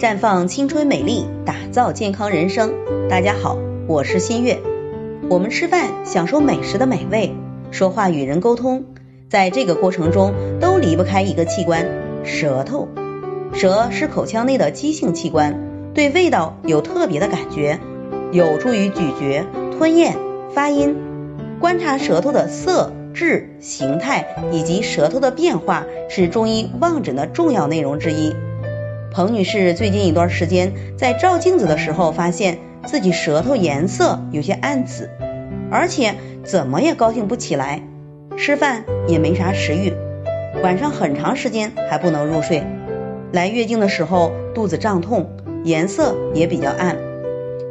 绽放青春美丽，打造健康人生。大家好，我是新月。我们吃饭享受美食的美味，说话与人沟通，在这个过程中都离不开一个器官——舌头。舌是口腔内的肌性器官，对味道有特别的感觉，有助于咀嚼、吞咽、发音。观察舌头的色、质、形态以及舌头的变化，是中医望诊的重要内容之一。彭女士最近一段时间在照镜子的时候，发现自己舌头颜色有些暗紫，而且怎么也高兴不起来，吃饭也没啥食欲，晚上很长时间还不能入睡。来月经的时候肚子胀痛，颜色也比较暗，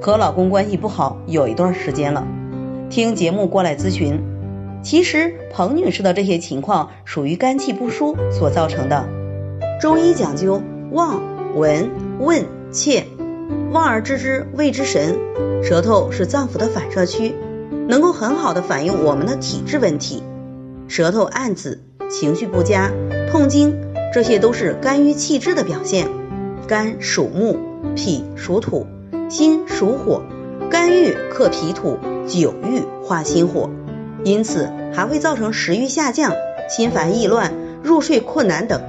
和老公关系不好有一段时间了。听节目过来咨询，其实彭女士的这些情况属于肝气不舒所造成的。中医讲究。望、闻、问、切，望而知之谓之神。舌头是脏腑的反射区，能够很好的反映我们的体质问题。舌头暗紫、情绪不佳、痛经，这些都是肝郁气滞的表现。肝属木，脾属土，心属火，肝郁克脾土，久郁化心火，因此还会造成食欲下降、心烦意乱、入睡困难等。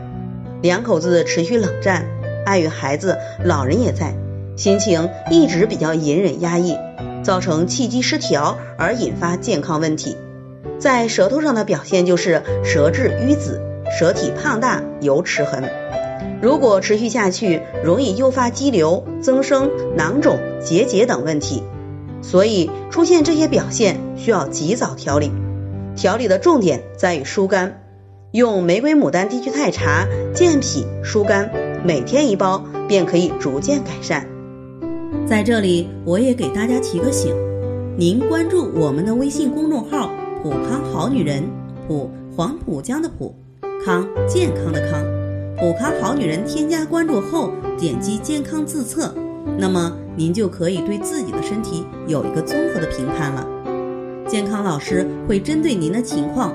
两口子持续冷战，碍于孩子、老人也在，心情一直比较隐忍压抑，造成气机失调而引发健康问题。在舌头上的表现就是舌质瘀紫、舌体胖大有齿痕。如果持续下去，容易诱发肌瘤增生、囊肿、结节等问题。所以出现这些表现需要及早调理。调理的重点在于疏肝。用玫瑰牡丹地取肽茶健脾疏肝，每天一包便可以逐渐改善。在这里，我也给大家提个醒：您关注我们的微信公众号“普康好女人”，普黄浦江的浦，康健康的康，普康好女人。添加关注后，点击健康自测，那么您就可以对自己的身体有一个综合的评判了。健康老师会针对您的情况。